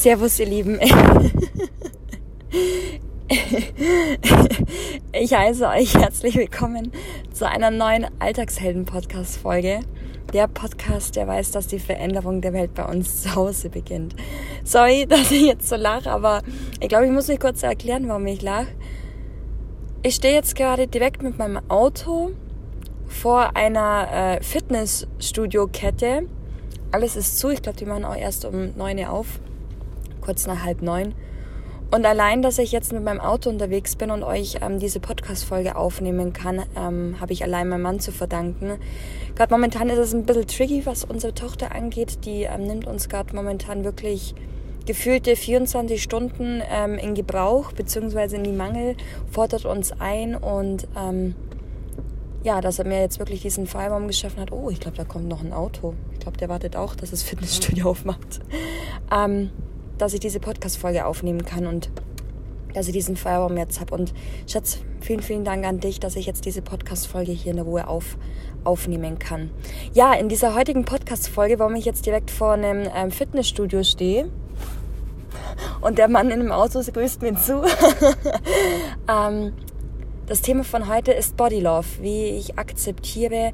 Servus, ihr Lieben. Ich heiße euch herzlich willkommen zu einer neuen Alltagshelden-Podcast-Folge. Der Podcast, der weiß, dass die Veränderung der Welt bei uns zu Hause beginnt. Sorry, dass ich jetzt so lache, aber ich glaube, ich muss mich kurz erklären, warum ich lache. Ich stehe jetzt gerade direkt mit meinem Auto vor einer äh, Fitnessstudio-Kette. Alles ist zu. Ich glaube, die machen auch erst um 9 Uhr auf kurz nach halb neun. Und allein, dass ich jetzt mit meinem Auto unterwegs bin und euch ähm, diese Podcast-Folge aufnehmen kann, ähm, habe ich allein meinem Mann zu verdanken. Gerade momentan ist es ein bisschen tricky, was unsere Tochter angeht. Die ähm, nimmt uns gerade momentan wirklich gefühlte 24 Stunden ähm, in Gebrauch, beziehungsweise in die Mangel, fordert uns ein und ähm, ja, dass er mir jetzt wirklich diesen Freiraum geschaffen hat. Oh, ich glaube, da kommt noch ein Auto. Ich glaube, der wartet auch, dass das Fitnessstudio aufmacht. Dass ich diese Podcast-Folge aufnehmen kann und dass ich diesen Freiraum jetzt habe. Und Schatz, vielen, vielen Dank an dich, dass ich jetzt diese Podcast-Folge hier in der Ruhe auf, aufnehmen kann. Ja, in dieser heutigen Podcast-Folge, warum ich jetzt direkt vor einem ähm, Fitnessstudio stehe und der Mann in dem Auto grüßt mir zu. ähm, das Thema von heute ist Body Love, wie ich akzeptiere,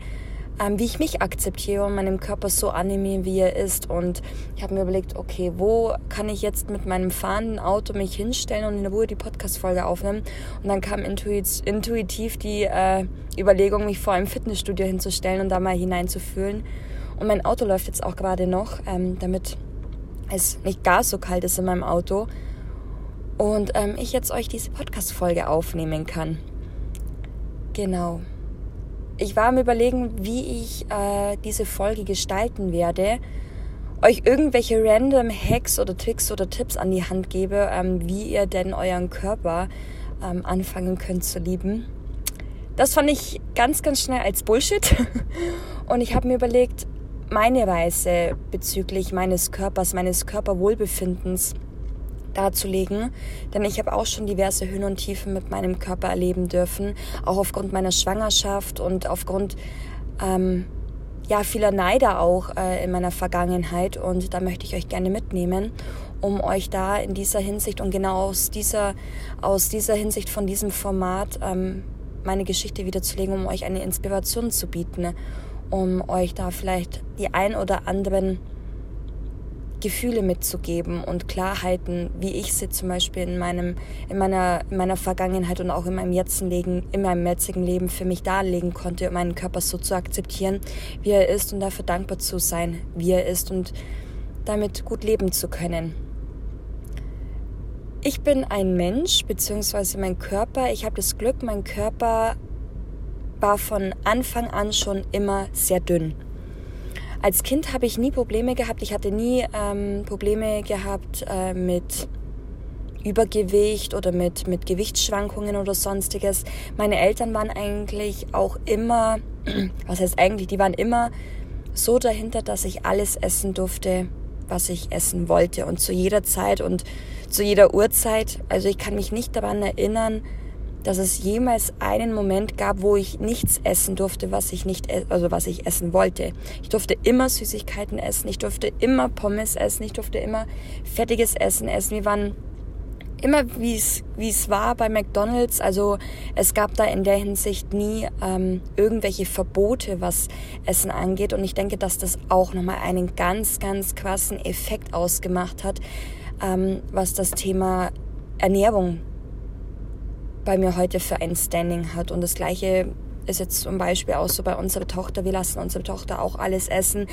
ähm, wie ich mich akzeptiere und meinem Körper so annehme, wie er ist. Und ich habe mir überlegt, okay, wo kann ich jetzt mit meinem fahrenden Auto mich hinstellen und in der Ruhe die Podcast-Folge aufnehmen? Und dann kam intuitiv die äh, Überlegung, mich vor einem Fitnessstudio hinzustellen und da mal hineinzufühlen. Und mein Auto läuft jetzt auch gerade noch, ähm, damit es nicht gar so kalt ist in meinem Auto. Und ähm, ich jetzt euch diese Podcast-Folge aufnehmen kann. Genau ich war am Überlegen, wie ich äh, diese Folge gestalten werde. Euch irgendwelche random Hacks oder Tricks oder Tipps an die Hand gebe, ähm, wie ihr denn euren Körper ähm, anfangen könnt zu lieben. Das fand ich ganz, ganz schnell als Bullshit. Und ich habe mir überlegt, meine Reise bezüglich meines Körpers, meines Körperwohlbefindens darzulegen, denn ich habe auch schon diverse Höhen und Tiefen mit meinem Körper erleben dürfen, auch aufgrund meiner Schwangerschaft und aufgrund ähm, ja vieler Neider auch äh, in meiner Vergangenheit. Und da möchte ich euch gerne mitnehmen, um euch da in dieser Hinsicht und genau aus dieser aus dieser Hinsicht von diesem Format ähm, meine Geschichte wiederzulegen, um euch eine Inspiration zu bieten, um euch da vielleicht die ein oder anderen Gefühle mitzugeben und Klarheiten, wie ich sie zum Beispiel in meinem, in meiner, in meiner Vergangenheit und auch in meinem jetzigen Leben, in meinem jetzigen Leben für mich darlegen konnte, um meinen Körper so zu akzeptieren, wie er ist und dafür dankbar zu sein, wie er ist und damit gut leben zu können. Ich bin ein Mensch, beziehungsweise mein Körper, ich habe das Glück, mein Körper war von Anfang an schon immer sehr dünn. Als Kind habe ich nie Probleme gehabt. Ich hatte nie ähm, Probleme gehabt äh, mit Übergewicht oder mit, mit Gewichtsschwankungen oder sonstiges. Meine Eltern waren eigentlich auch immer, was heißt eigentlich, die waren immer so dahinter, dass ich alles essen durfte, was ich essen wollte und zu jeder Zeit und zu jeder Uhrzeit. Also ich kann mich nicht daran erinnern, dass es jemals einen Moment gab, wo ich nichts essen durfte, was ich nicht, e-, also was ich essen wollte. Ich durfte immer Süßigkeiten essen, ich durfte immer Pommes essen, ich durfte immer fettiges Essen essen. Wir waren immer wie es wie es war bei McDonald's. Also es gab da in der Hinsicht nie ähm, irgendwelche Verbote, was Essen angeht. Und ich denke, dass das auch nochmal einen ganz, ganz krassen Effekt ausgemacht hat, ähm, was das Thema Ernährung bei mir heute für ein Standing hat. Und das gleiche ist jetzt zum Beispiel auch so bei unserer Tochter. Wir lassen unsere Tochter auch alles essen.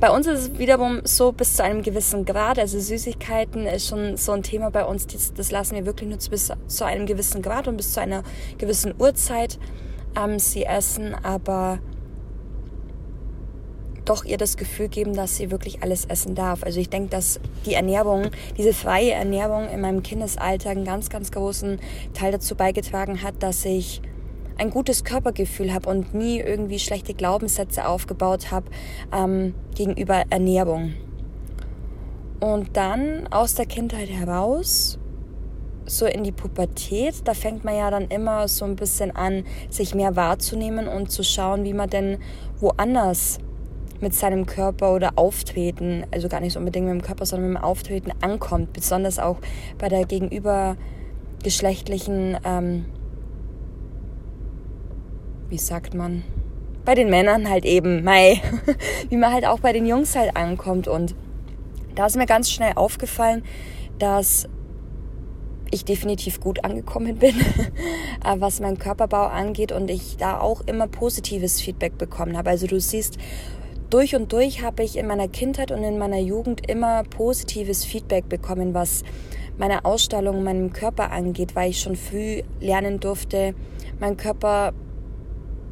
Bei uns ist es wiederum so bis zu einem gewissen Grad. Also Süßigkeiten ist schon so ein Thema bei uns. Das, das lassen wir wirklich nur bis zu einem gewissen Grad und bis zu einer gewissen Uhrzeit ähm, sie essen. Aber doch ihr das Gefühl geben, dass sie wirklich alles essen darf. Also ich denke, dass die Ernährung, diese freie Ernährung in meinem Kindesalter einen ganz, ganz großen Teil dazu beigetragen hat, dass ich ein gutes Körpergefühl habe und nie irgendwie schlechte Glaubenssätze aufgebaut habe ähm, gegenüber Ernährung. Und dann aus der Kindheit heraus, so in die Pubertät, da fängt man ja dann immer so ein bisschen an, sich mehr wahrzunehmen und zu schauen, wie man denn woanders mit seinem Körper oder Auftreten, also gar nicht so unbedingt mit dem Körper, sondern mit dem Auftreten ankommt, besonders auch bei der gegenübergeschlechtlichen, ähm, wie sagt man, bei den Männern halt eben, mei, wie man halt auch bei den Jungs halt ankommt. Und da ist mir ganz schnell aufgefallen, dass ich definitiv gut angekommen bin, äh, was meinen Körperbau angeht und ich da auch immer positives Feedback bekommen habe. Also du siehst, durch und durch habe ich in meiner Kindheit und in meiner Jugend immer positives Feedback bekommen, was meine Ausstellung, meinem Körper angeht, weil ich schon früh lernen durfte, meinen Körper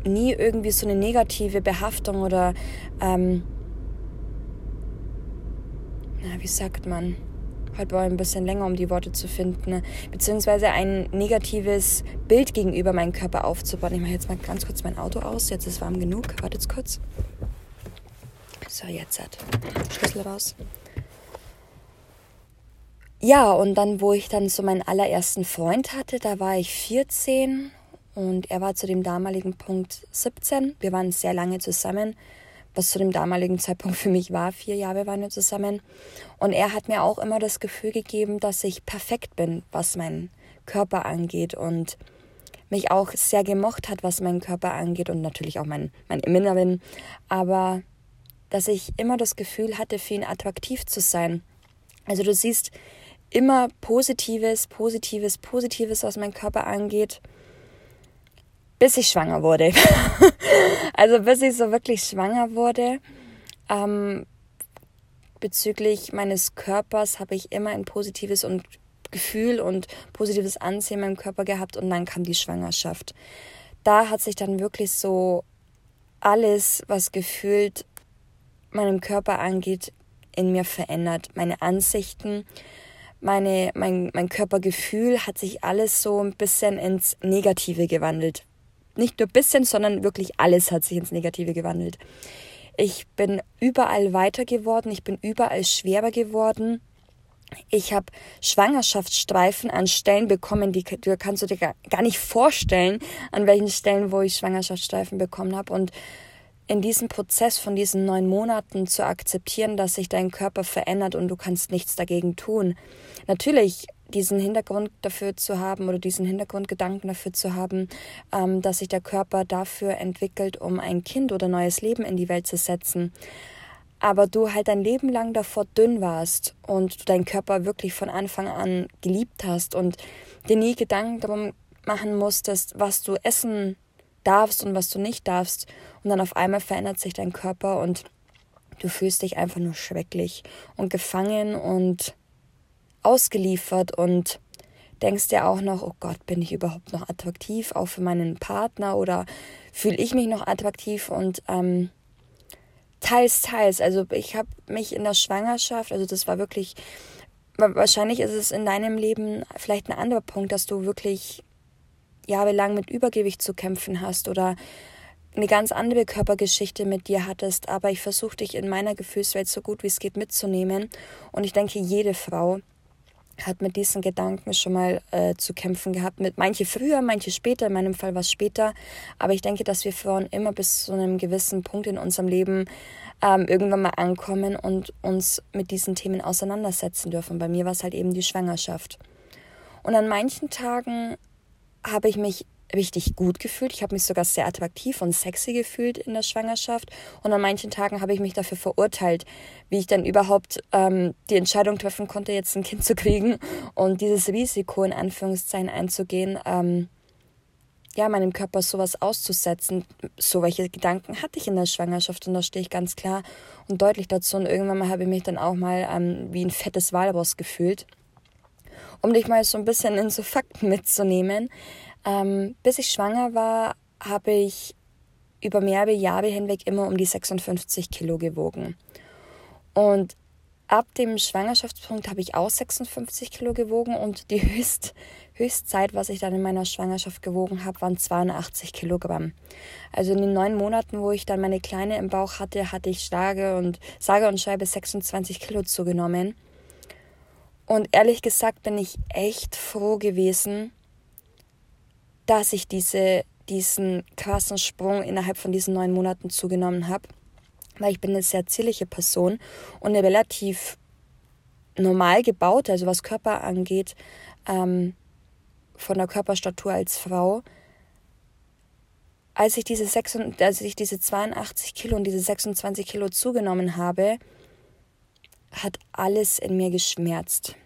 nie irgendwie so eine negative Behaftung oder, ähm, na, wie sagt man? Heute war ein bisschen länger, um die Worte zu finden, beziehungsweise ein negatives Bild gegenüber meinem Körper aufzubauen. Ich mache jetzt mal ganz kurz mein Auto aus. Jetzt ist es warm genug. Wartet kurz. So, jetzt hat Schlüssel raus. Ja, und dann, wo ich dann so meinen allerersten Freund hatte, da war ich 14 und er war zu dem damaligen Punkt 17. Wir waren sehr lange zusammen, was zu dem damaligen Zeitpunkt für mich war. Vier Jahre waren wir zusammen. Und er hat mir auch immer das Gefühl gegeben, dass ich perfekt bin, was meinen Körper angeht und mich auch sehr gemocht hat, was meinen Körper angeht und natürlich auch mein, mein Inneren. Aber dass ich immer das Gefühl hatte, für ihn attraktiv zu sein. Also du siehst immer Positives, Positives, Positives, was mein Körper angeht, bis ich schwanger wurde. also bis ich so wirklich schwanger wurde. Ähm, bezüglich meines Körpers habe ich immer ein positives und Gefühl und positives Ansehen in meinem Körper gehabt und dann kam die Schwangerschaft. Da hat sich dann wirklich so alles, was gefühlt meinem Körper angeht, in mir verändert. Meine Ansichten, meine, mein, mein Körpergefühl hat sich alles so ein bisschen ins Negative gewandelt. Nicht nur ein bisschen, sondern wirklich alles hat sich ins Negative gewandelt. Ich bin überall weiter geworden, ich bin überall schwerer geworden. Ich habe Schwangerschaftsstreifen an Stellen bekommen, die du kannst du dir gar nicht vorstellen, an welchen Stellen, wo ich Schwangerschaftsstreifen bekommen habe. Und in diesem Prozess von diesen neun Monaten zu akzeptieren, dass sich dein Körper verändert und du kannst nichts dagegen tun. Natürlich diesen Hintergrund dafür zu haben oder diesen Hintergrundgedanken dafür zu haben, ähm, dass sich der Körper dafür entwickelt, um ein Kind oder neues Leben in die Welt zu setzen. Aber du halt dein Leben lang davor dünn warst und du deinen Körper wirklich von Anfang an geliebt hast und dir nie Gedanken darum machen musstest, was du essen darfst und was du nicht darfst. Und dann auf einmal verändert sich dein Körper und du fühlst dich einfach nur schrecklich und gefangen und ausgeliefert und denkst dir auch noch, oh Gott, bin ich überhaupt noch attraktiv, auch für meinen Partner oder fühle ich mich noch attraktiv und ähm, teils, teils. Also ich habe mich in der Schwangerschaft, also das war wirklich, wahrscheinlich ist es in deinem Leben vielleicht ein anderer Punkt, dass du wirklich jahrelang mit Übergewicht zu kämpfen hast oder eine ganz andere Körpergeschichte mit dir hattest, aber ich versuche dich in meiner Gefühlswelt so gut wie es geht mitzunehmen. Und ich denke, jede Frau hat mit diesen Gedanken schon mal äh, zu kämpfen gehabt. Mit manche früher, manche später. In meinem Fall war es später. Aber ich denke, dass wir Frauen immer bis zu einem gewissen Punkt in unserem Leben ähm, irgendwann mal ankommen und uns mit diesen Themen auseinandersetzen dürfen. Bei mir war es halt eben die Schwangerschaft. Und an manchen Tagen habe ich mich richtig gut gefühlt. Ich habe mich sogar sehr attraktiv und sexy gefühlt in der Schwangerschaft. Und an manchen Tagen habe ich mich dafür verurteilt, wie ich dann überhaupt ähm, die Entscheidung treffen konnte, jetzt ein Kind zu kriegen und dieses Risiko in Anführungszeichen einzugehen, ähm, ja, meinem Körper sowas auszusetzen. So welche Gedanken hatte ich in der Schwangerschaft und da stehe ich ganz klar und deutlich dazu. Und irgendwann mal habe ich mich dann auch mal ähm, wie ein fettes Walross gefühlt um dich mal so ein bisschen in so Fakten mitzunehmen. Ähm, bis ich schwanger war, habe ich über mehrere Jahre hinweg immer um die 56 Kilo gewogen. Und ab dem Schwangerschaftspunkt habe ich auch 56 Kilo gewogen und die Höchst, Höchstzeit, was ich dann in meiner Schwangerschaft gewogen habe, waren 82 Kilogramm. Also in den neun Monaten, wo ich dann meine Kleine im Bauch hatte, hatte ich sage und sage und schreibe 26 Kilo zugenommen. Und ehrlich gesagt bin ich echt froh gewesen, dass ich diese, diesen krassen Sprung innerhalb von diesen neun Monaten zugenommen habe weil ich bin eine sehr zierliche Person und eine relativ normal gebaute, also was Körper angeht, ähm, von der Körperstatur als Frau. Als ich, diese 6, als ich diese 82 Kilo und diese 26 Kilo zugenommen habe, hat alles in mir geschmerzt.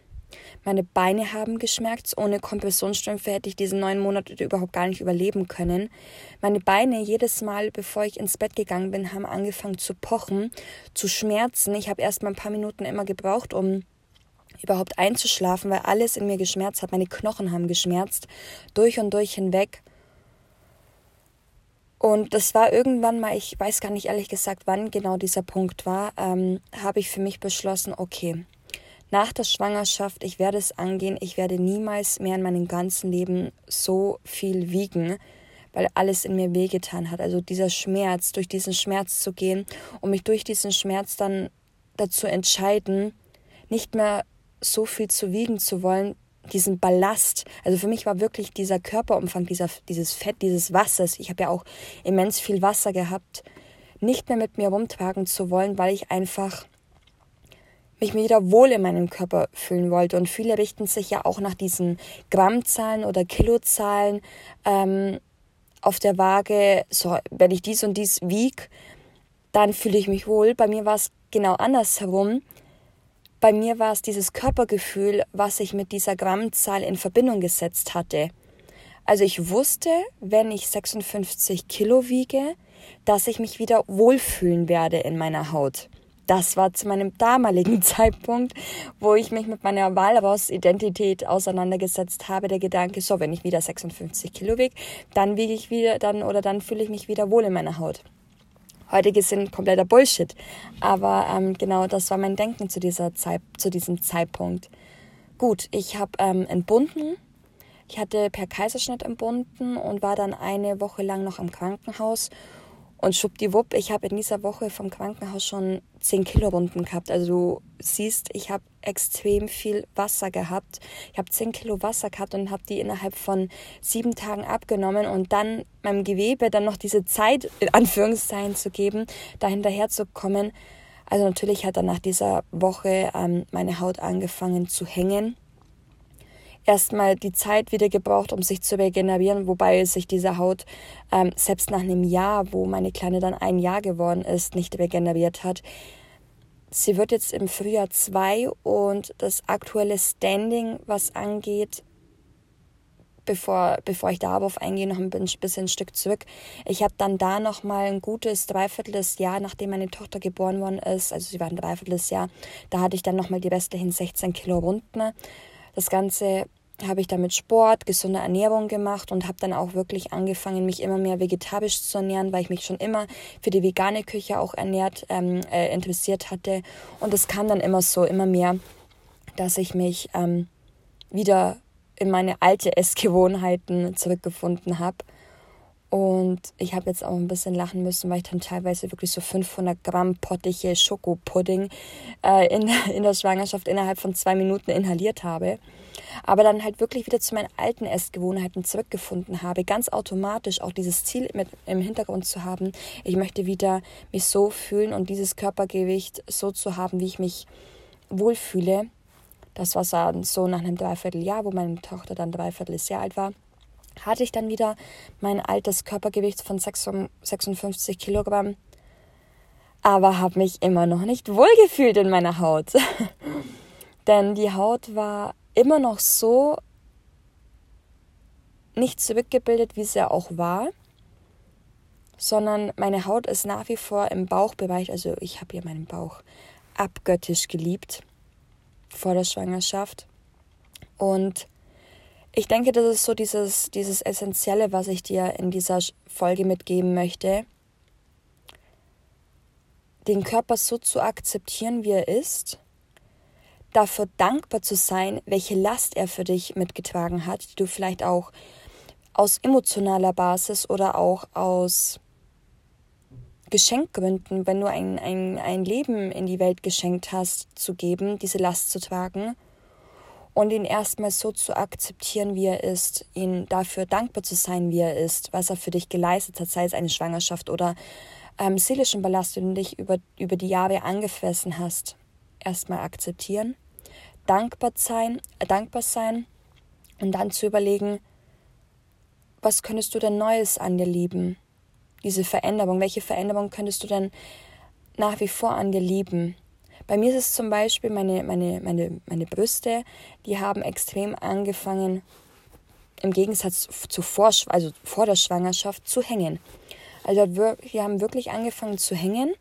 Meine Beine haben geschmerzt. Ohne Kompressionsstrümpfe hätte ich diese neun Monate überhaupt gar nicht überleben können. Meine Beine jedes Mal, bevor ich ins Bett gegangen bin, haben angefangen zu pochen, zu schmerzen. Ich habe erst mal ein paar Minuten immer gebraucht, um überhaupt einzuschlafen, weil alles in mir geschmerzt hat. Meine Knochen haben geschmerzt, durch und durch hinweg. Und das war irgendwann mal, ich weiß gar nicht ehrlich gesagt, wann genau dieser Punkt war, ähm, habe ich für mich beschlossen, okay, nach der Schwangerschaft, ich werde es angehen, ich werde niemals mehr in meinem ganzen Leben so viel wiegen, weil alles in mir wehgetan hat. Also dieser Schmerz, durch diesen Schmerz zu gehen und mich durch diesen Schmerz dann dazu entscheiden, nicht mehr so viel zu wiegen zu wollen, diesen Ballast. Also für mich war wirklich dieser Körperumfang, dieser, dieses Fett, dieses Wassers, ich habe ja auch immens viel Wasser gehabt, nicht mehr mit mir rumtragen zu wollen, weil ich einfach mich wieder wohl in meinem Körper fühlen wollte. Und viele richten sich ja auch nach diesen Grammzahlen oder Kilozahlen ähm, auf der Waage. So, wenn ich dies und dies wieg, dann fühle ich mich wohl. Bei mir war es genau andersherum. Bei mir war es dieses Körpergefühl, was ich mit dieser Grammzahl in Verbindung gesetzt hatte. Also ich wusste, wenn ich 56 Kilo wiege, dass ich mich wieder wohlfühlen werde in meiner Haut das war zu meinem damaligen Zeitpunkt, wo ich mich mit meiner Walraus-Identität auseinandergesetzt habe, der Gedanke, so, wenn ich wieder 56 Kilo wiege, dann wiege ich wieder, dann oder dann fühle ich mich wieder wohl in meiner Haut. Heutige sind kompletter Bullshit. Aber ähm, genau das war mein Denken zu, dieser Zeit, zu diesem Zeitpunkt. Gut, ich habe ähm, entbunden. Ich hatte per Kaiserschnitt entbunden und war dann eine Woche lang noch im Krankenhaus und schwuppdiwupp, ich habe in dieser Woche vom Krankenhaus schon 10 Kilo Runden gehabt. Also du siehst, ich habe extrem viel Wasser gehabt. Ich habe 10 Kilo Wasser gehabt und habe die innerhalb von sieben Tagen abgenommen und dann meinem Gewebe dann noch diese Zeit, in Anführungszeichen, zu geben, da hinterher zu kommen. Also natürlich hat dann nach dieser Woche ähm, meine Haut angefangen zu hängen erstmal die Zeit wieder gebraucht, um sich zu regenerieren, wobei sich diese Haut ähm, selbst nach einem Jahr, wo meine Kleine dann ein Jahr geworden ist, nicht regeneriert hat. Sie wird jetzt im Frühjahr zwei und das aktuelle Standing, was angeht, bevor, bevor ich darauf eingehe, noch ein bisschen ein Stück zurück. Ich habe dann da noch mal ein gutes dreiviertels Jahr, nachdem meine Tochter geboren worden ist, also sie war ein dreiviertels Jahr, da hatte ich dann noch mal die restlichen 16 Kilo Runden. Das Ganze habe ich dann mit Sport, gesunde Ernährung gemacht und habe dann auch wirklich angefangen, mich immer mehr vegetarisch zu ernähren, weil ich mich schon immer für die vegane Küche auch ernährt, ähm, äh, interessiert hatte. Und es kam dann immer so, immer mehr, dass ich mich ähm, wieder in meine alte Essgewohnheiten zurückgefunden habe. Und ich habe jetzt auch ein bisschen lachen müssen, weil ich dann teilweise wirklich so 500 Gramm pottige Schokopudding äh, in, in der Schwangerschaft innerhalb von zwei Minuten inhaliert habe. Aber dann halt wirklich wieder zu meinen alten Essgewohnheiten zurückgefunden habe. Ganz automatisch auch dieses Ziel mit im Hintergrund zu haben. Ich möchte wieder mich so fühlen und dieses Körpergewicht so zu haben, wie ich mich wohlfühle. Das war so nach einem Dreivierteljahr, wo meine Tochter dann dreiviertel Jahr alt war hatte ich dann wieder mein altes Körpergewicht von 56 Kilogramm, aber habe mich immer noch nicht wohlgefühlt in meiner Haut. Denn die Haut war immer noch so nicht zurückgebildet, wie sie ja auch war, sondern meine Haut ist nach wie vor im Bauchbereich, also ich habe hier meinen Bauch abgöttisch geliebt vor der Schwangerschaft. Und ich denke, das ist so dieses, dieses Essentielle, was ich dir in dieser Folge mitgeben möchte. Den Körper so zu akzeptieren, wie er ist, dafür dankbar zu sein, welche Last er für dich mitgetragen hat, die du vielleicht auch aus emotionaler Basis oder auch aus Geschenkgründen, wenn du ein, ein, ein Leben in die Welt geschenkt hast, zu geben, diese Last zu tragen und ihn erstmal so zu akzeptieren, wie er ist, ihn dafür dankbar zu sein, wie er ist, was er für dich geleistet hat, sei es eine Schwangerschaft oder ähm, seelischen Ballast, den du dich über, über die Jahre angefressen hast, erstmal akzeptieren, dankbar sein, äh, dankbar sein und dann zu überlegen, was könntest du denn Neues an dir lieben? Diese Veränderung, welche Veränderung könntest du denn nach wie vor an dir lieben? Bei mir ist es zum Beispiel meine, meine, meine, meine Brüste, die haben extrem angefangen, im Gegensatz zu vor, also vor der Schwangerschaft, zu hängen. Also wir, haben wirklich angefangen zu hängen.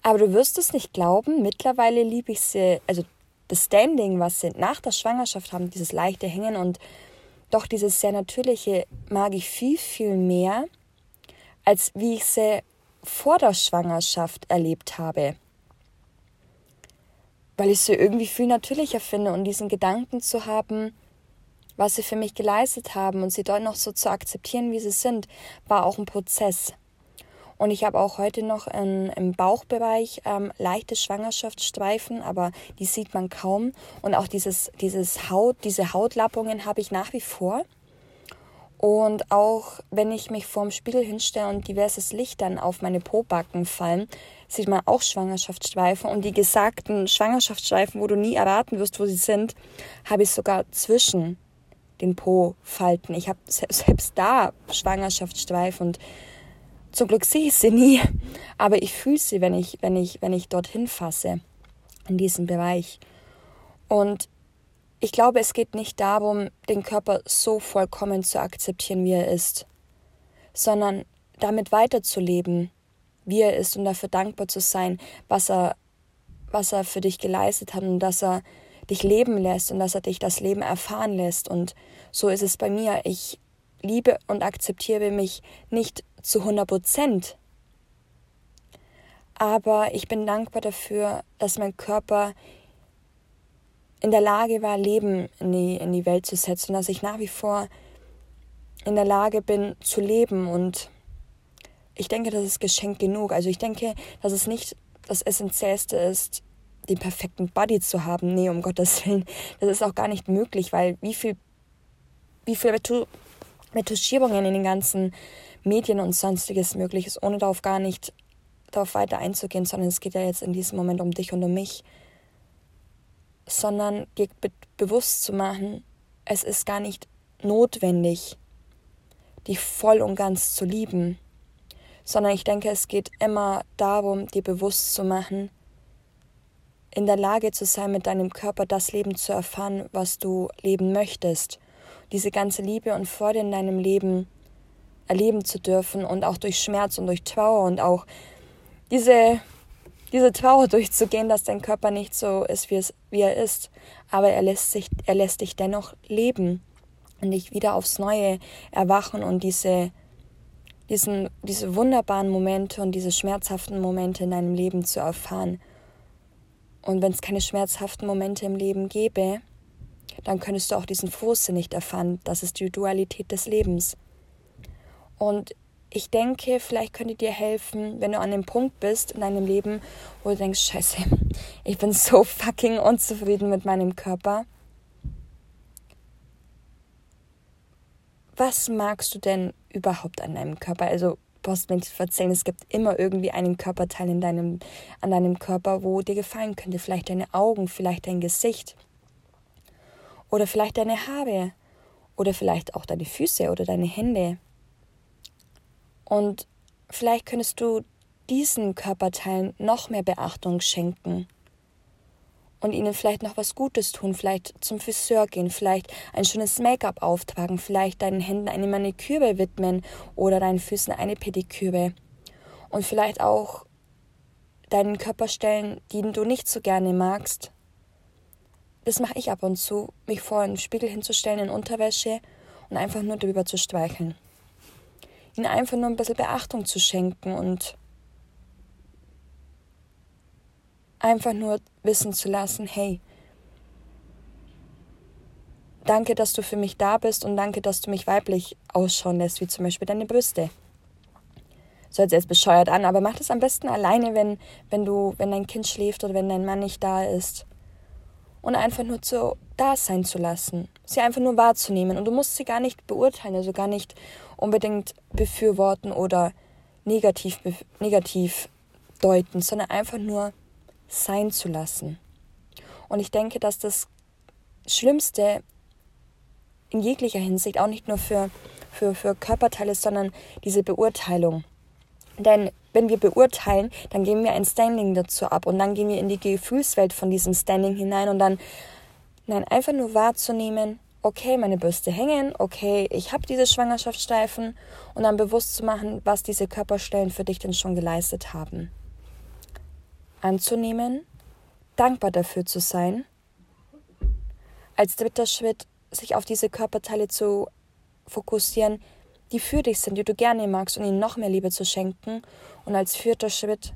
Aber du wirst es nicht glauben, mittlerweile liebe ich sie, also das Standing, was sie nach der Schwangerschaft haben, dieses leichte Hängen und doch dieses sehr natürliche, mag ich viel, viel mehr, als wie ich sie vor der Schwangerschaft erlebt habe weil ich sie irgendwie viel natürlicher finde und diesen Gedanken zu haben, was sie für mich geleistet haben und sie dort noch so zu akzeptieren, wie sie sind, war auch ein Prozess. Und ich habe auch heute noch in, im Bauchbereich ähm, leichte Schwangerschaftsstreifen, aber die sieht man kaum. Und auch dieses, dieses Haut, diese Hautlappungen habe ich nach wie vor. Und auch wenn ich mich vorm Spiegel hinstelle und diverses Licht dann auf meine Pobacken fallen, sieht man auch Schwangerschaftsstreifen. Und die gesagten Schwangerschaftsstreifen, wo du nie erraten wirst, wo sie sind, habe ich sogar zwischen den Po-Falten. Ich habe selbst da Schwangerschaftsstreifen und zum Glück sehe ich sie nie, aber ich fühle sie, wenn ich, wenn ich, wenn ich dorthin fasse, in diesem Bereich. Und ich glaube, es geht nicht darum, den Körper so vollkommen zu akzeptieren, wie er ist, sondern damit weiterzuleben, wie er ist und dafür dankbar zu sein, was er, was er für dich geleistet hat und dass er dich leben lässt und dass er dich das Leben erfahren lässt. Und so ist es bei mir. Ich liebe und akzeptiere mich nicht zu 100 Prozent. Aber ich bin dankbar dafür, dass mein Körper in der Lage war, Leben in die, in die Welt zu setzen dass ich nach wie vor in der Lage bin zu leben und ich denke, das ist Geschenk genug. Also ich denke, dass es nicht das Essentiellste ist, den perfekten Body zu haben. Nee, um Gottes Willen. Das ist auch gar nicht möglich, weil wie viel, wie viel Retuschierungen in den ganzen Medien und sonstiges möglich ist, ohne darauf gar nicht darauf weiter einzugehen, sondern es geht ja jetzt in diesem Moment um dich und um mich. Sondern dir be bewusst zu machen, es ist gar nicht notwendig, dich voll und ganz zu lieben sondern ich denke, es geht immer darum, dir bewusst zu machen, in der Lage zu sein, mit deinem Körper das Leben zu erfahren, was du leben möchtest. Diese ganze Liebe und Freude in deinem Leben erleben zu dürfen und auch durch Schmerz und durch Trauer und auch diese, diese Trauer durchzugehen, dass dein Körper nicht so ist, wie, es, wie er ist. Aber er lässt, sich, er lässt dich dennoch leben und dich wieder aufs Neue erwachen und diese diesen, diese wunderbaren Momente und diese schmerzhaften Momente in deinem Leben zu erfahren. Und wenn es keine schmerzhaften Momente im Leben gäbe, dann könntest du auch diesen Frust nicht erfahren. Das ist die Dualität des Lebens. Und ich denke, vielleicht könnte dir helfen, wenn du an dem Punkt bist in deinem Leben, wo du denkst, scheiße, ich bin so fucking unzufrieden mit meinem Körper. was magst du denn überhaupt an deinem Körper? Also brauchst mir erzählen, es gibt immer irgendwie einen Körperteil in deinem, an deinem Körper, wo dir gefallen könnte. Vielleicht deine Augen, vielleicht dein Gesicht. Oder vielleicht deine Haare. Oder vielleicht auch deine Füße oder deine Hände. Und vielleicht könntest du diesen Körperteilen noch mehr Beachtung schenken und ihnen vielleicht noch was Gutes tun, vielleicht zum Friseur gehen, vielleicht ein schönes Make-up auftragen, vielleicht deinen Händen eine Maniküre widmen oder deinen Füßen eine Pediküre. Und vielleicht auch deinen Körper stellen, die du nicht so gerne magst. Das mache ich ab und zu, mich vor einen Spiegel hinzustellen in Unterwäsche und einfach nur drüber zu streicheln. Ihnen einfach nur ein bisschen Beachtung zu schenken und einfach nur wissen zu lassen, hey, danke, dass du für mich da bist und danke, dass du mich weiblich ausschauen lässt, wie zum Beispiel deine Brüste. So hört sich jetzt bescheuert an, aber mach das am besten alleine, wenn, wenn du, wenn dein Kind schläft oder wenn dein Mann nicht da ist. Und einfach nur zu da sein zu lassen. Sie einfach nur wahrzunehmen. Und du musst sie gar nicht beurteilen, also gar nicht unbedingt befürworten oder negativ, negativ deuten, sondern einfach nur sein zu lassen. Und ich denke, dass das Schlimmste in jeglicher Hinsicht, auch nicht nur für, für, für Körperteile, sondern diese Beurteilung. Denn wenn wir beurteilen, dann geben wir ein Standing dazu ab und dann gehen wir in die Gefühlswelt von diesem Standing hinein und dann, nein, einfach nur wahrzunehmen, okay, meine Bürste hängen, okay, ich habe diese Schwangerschaftssteifen und dann bewusst zu machen, was diese Körperstellen für dich denn schon geleistet haben. Anzunehmen, dankbar dafür zu sein, als dritter Schritt sich auf diese Körperteile zu fokussieren, die für dich sind, die du gerne magst und ihnen noch mehr Liebe zu schenken. Und als vierter Schritt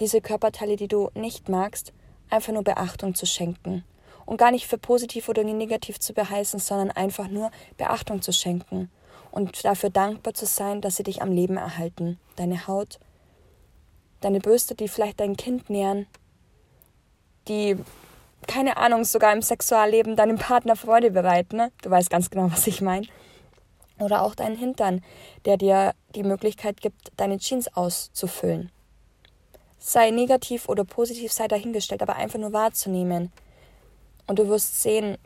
diese Körperteile, die du nicht magst, einfach nur Beachtung zu schenken. Und gar nicht für positiv oder negativ zu beheißen, sondern einfach nur Beachtung zu schenken. Und dafür dankbar zu sein, dass sie dich am Leben erhalten. Deine Haut, deine Bürste, die vielleicht dein Kind nähren, die, keine Ahnung, sogar im Sexualleben deinem Partner Freude bereiten. Ne? Du weißt ganz genau, was ich meine. Oder auch deinen Hintern, der dir die Möglichkeit gibt, deine Jeans auszufüllen. Sei negativ oder positiv, sei dahingestellt, aber einfach nur wahrzunehmen. Und du wirst sehen,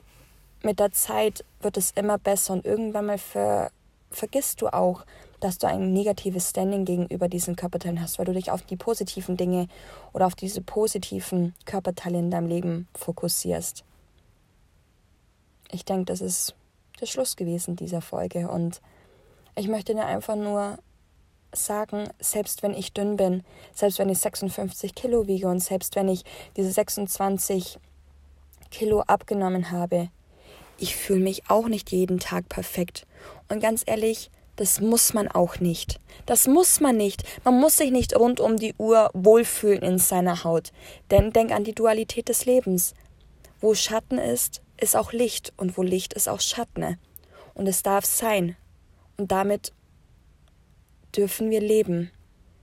mit der Zeit wird es immer besser und irgendwann mal ver vergisst du auch, dass du ein negatives Standing gegenüber diesen Körperteilen hast, weil du dich auf die positiven Dinge oder auf diese positiven Körperteile in deinem Leben fokussierst. Ich denke, das ist der Schluss gewesen dieser Folge und ich möchte dir einfach nur sagen, selbst wenn ich dünn bin, selbst wenn ich 56 Kilo wiege und selbst wenn ich diese 26 Kilo abgenommen habe, ich fühle mich auch nicht jeden Tag perfekt. Und ganz ehrlich, das muss man auch nicht. Das muss man nicht. Man muss sich nicht rund um die Uhr wohlfühlen in seiner Haut. Denn denk an die Dualität des Lebens. Wo Schatten ist, ist auch Licht und wo Licht ist auch Schatten. Und es darf sein. Und damit dürfen wir leben.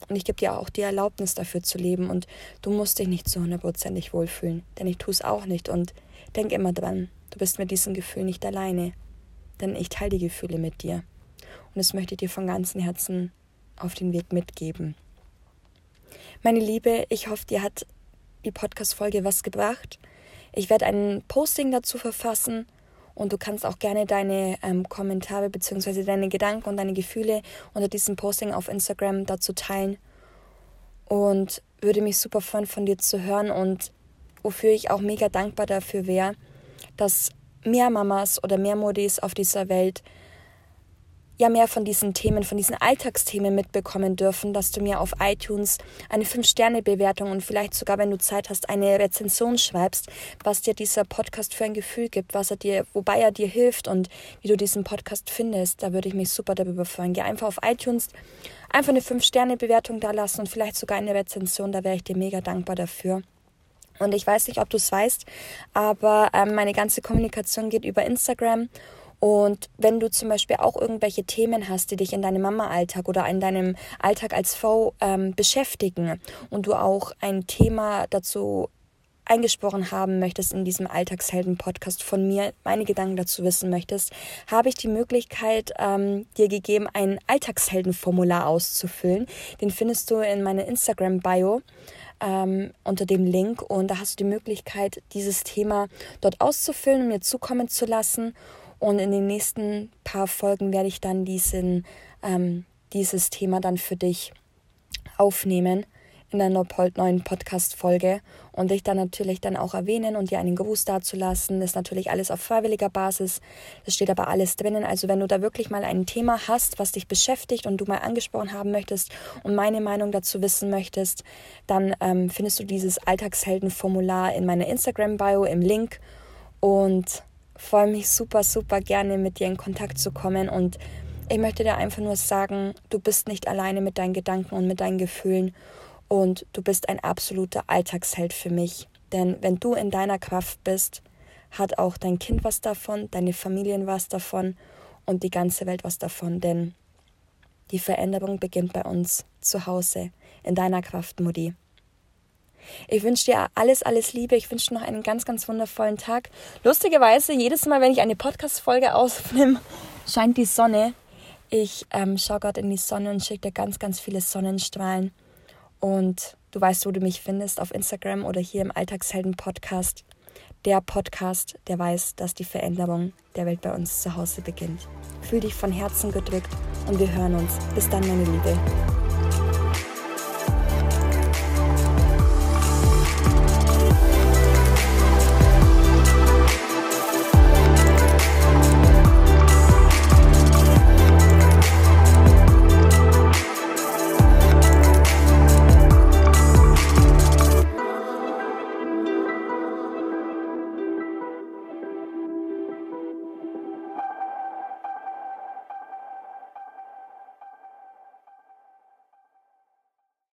Und ich gebe dir auch die Erlaubnis dafür zu leben. Und du musst dich nicht zu hundertprozentig wohlfühlen. Denn ich tue es auch nicht. Und denk immer dran, du bist mit diesem Gefühl nicht alleine. Denn ich teile die Gefühle mit dir. Und das möchte ich dir von ganzem Herzen auf den Weg mitgeben. Meine Liebe, ich hoffe, dir hat die Podcast-Folge was gebracht. Ich werde ein Posting dazu verfassen und du kannst auch gerne deine ähm, Kommentare bzw. deine Gedanken und deine Gefühle unter diesem Posting auf Instagram dazu teilen. Und würde mich super freuen, von dir zu hören und wofür ich auch mega dankbar dafür wäre, dass mehr Mamas oder mehr Modis auf dieser Welt ja mehr von diesen Themen, von diesen Alltagsthemen mitbekommen dürfen, dass du mir auf iTunes eine 5-Sterne-Bewertung und vielleicht sogar, wenn du Zeit hast, eine Rezension schreibst, was dir dieser Podcast für ein Gefühl gibt, was er dir, wobei er dir hilft und wie du diesen Podcast findest. Da würde ich mich super darüber freuen. Geh einfach auf iTunes, einfach eine 5-Sterne-Bewertung da lassen und vielleicht sogar eine Rezension, da wäre ich dir mega dankbar dafür. Und ich weiß nicht, ob du es weißt, aber ähm, meine ganze Kommunikation geht über Instagram. Und wenn du zum Beispiel auch irgendwelche Themen hast, die dich in deinem Mama-Alltag oder in deinem Alltag als Frau ähm, beschäftigen und du auch ein Thema dazu eingesprochen haben möchtest in diesem Alltagshelden-Podcast von mir, meine Gedanken dazu wissen möchtest, habe ich die Möglichkeit ähm, dir gegeben, ein Alltagshelden-Formular auszufüllen. Den findest du in meiner Instagram-Bio ähm, unter dem Link und da hast du die Möglichkeit, dieses Thema dort auszufüllen und mir zukommen zu lassen. Und in den nächsten paar Folgen werde ich dann diesen, ähm, dieses Thema dann für dich aufnehmen in einer neuen Podcast-Folge und dich dann natürlich dann auch erwähnen und dir einen Gruß dazulassen. Das ist natürlich alles auf freiwilliger Basis. Das steht aber alles drinnen. Also wenn du da wirklich mal ein Thema hast, was dich beschäftigt und du mal angesprochen haben möchtest und meine Meinung dazu wissen möchtest, dann ähm, findest du dieses Alltagshelden-Formular in meiner Instagram-Bio im Link und freue mich super, super gerne mit dir in Kontakt zu kommen und ich möchte dir einfach nur sagen, du bist nicht alleine mit deinen Gedanken und mit deinen Gefühlen und du bist ein absoluter Alltagsheld für mich. Denn wenn du in deiner Kraft bist, hat auch dein Kind was davon, deine Familien was davon und die ganze Welt was davon, denn die Veränderung beginnt bei uns zu Hause, in deiner Kraft, Mutti. Ich wünsche dir alles, alles Liebe. Ich wünsche dir noch einen ganz, ganz wundervollen Tag. Lustigerweise, jedes Mal, wenn ich eine Podcast-Folge aufnehme, scheint die Sonne. Ich ähm, schaue gerade in die Sonne und schicke dir ganz, ganz viele Sonnenstrahlen. Und du weißt, wo du mich findest, auf Instagram oder hier im Alltagshelden-Podcast. Der Podcast, der weiß, dass die Veränderung der Welt bei uns zu Hause beginnt. Fühl dich von Herzen gedrückt und wir hören uns. Bis dann, meine Liebe.